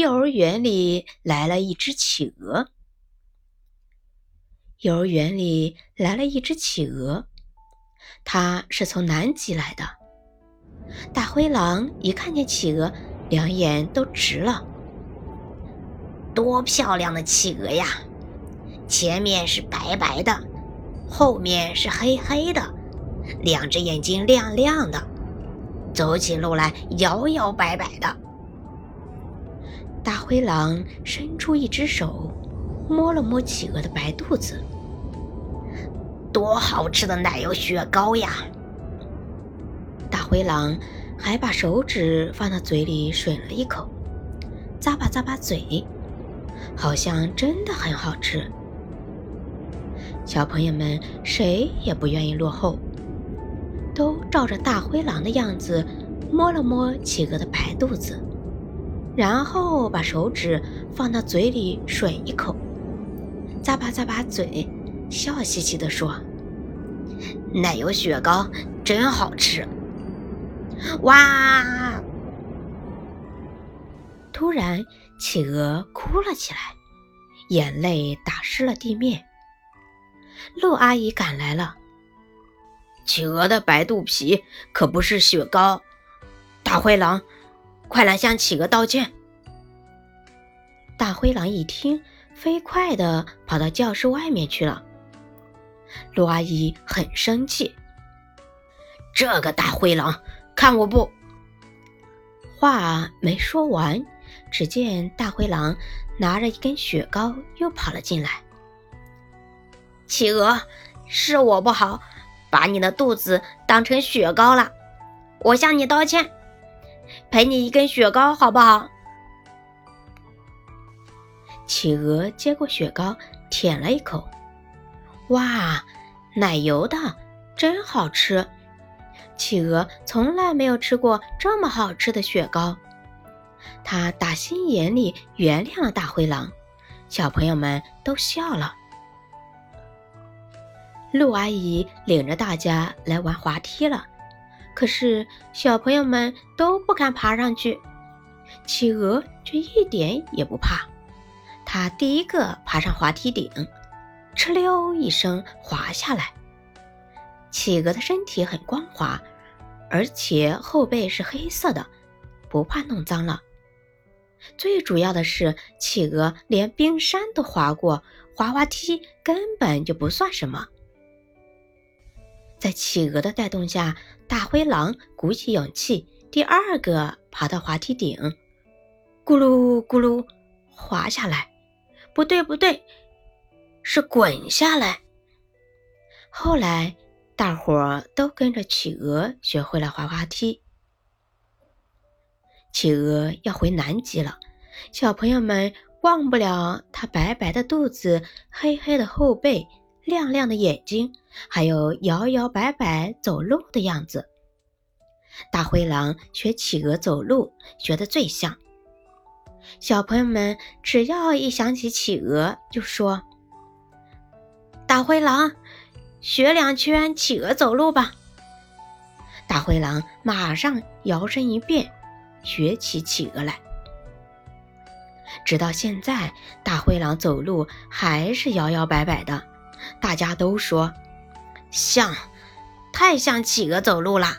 幼儿园里来了一只企鹅。幼儿园里来了一只企鹅，它是从南极来的。大灰狼一看见企鹅，两眼都直了。多漂亮的企鹅呀！前面是白白的，后面是黑黑的，两只眼睛亮亮的，走起路来摇摇摆摆的。大灰狼伸出一只手，摸了摸企鹅的白肚子。多好吃的奶油雪糕呀！大灰狼还把手指放到嘴里吮了一口，咂巴咂巴嘴，好像真的很好吃。小朋友们谁也不愿意落后，都照着大灰狼的样子摸了摸企鹅的白肚子。然后把手指放到嘴里吮一口，咂巴咂巴嘴，笑嘻嘻地说：“奶油雪糕真好吃！”哇！突然，企鹅哭了起来，眼泪打湿了地面。鹿阿姨赶来了，企鹅的白肚皮可不是雪糕，大灰狼。快来向企鹅道歉！大灰狼一听，飞快地跑到教室外面去了。鹿阿姨很生气：“这个大灰狼，看我不！”话没说完，只见大灰狼拿着一根雪糕又跑了进来。企鹅，是我不好，把你的肚子当成雪糕了，我向你道歉。赔你一根雪糕，好不好？企鹅接过雪糕，舔了一口，哇，奶油的，真好吃！企鹅从来没有吃过这么好吃的雪糕，它打心眼里原谅了大灰狼。小朋友们都笑了。鹿阿姨领着大家来玩滑梯了。可是小朋友们都不敢爬上去，企鹅却一点也不怕。它第一个爬上滑梯顶，哧溜一声滑下来。企鹅的身体很光滑，而且后背是黑色的，不怕弄脏了。最主要的是，企鹅连冰山都滑过，滑滑梯根本就不算什么。在企鹅的带动下，大灰狼鼓起勇气，第二个爬到滑梯顶，咕噜咕噜滑下来。不对，不对，是滚下来。后来，大伙儿都跟着企鹅学会了滑滑梯。企鹅要回南极了，小朋友们忘不了它白白的肚子，黑黑的后背。亮亮的眼睛，还有摇摇摆摆走路的样子。大灰狼学企鹅走路，学得最像。小朋友们只要一想起企鹅，就说：“大灰狼，学两圈企鹅走路吧。”大灰狼马上摇身一变，学起企鹅来。直到现在，大灰狼走路还是摇摇摆摆的。大家都说像，太像企鹅走路啦。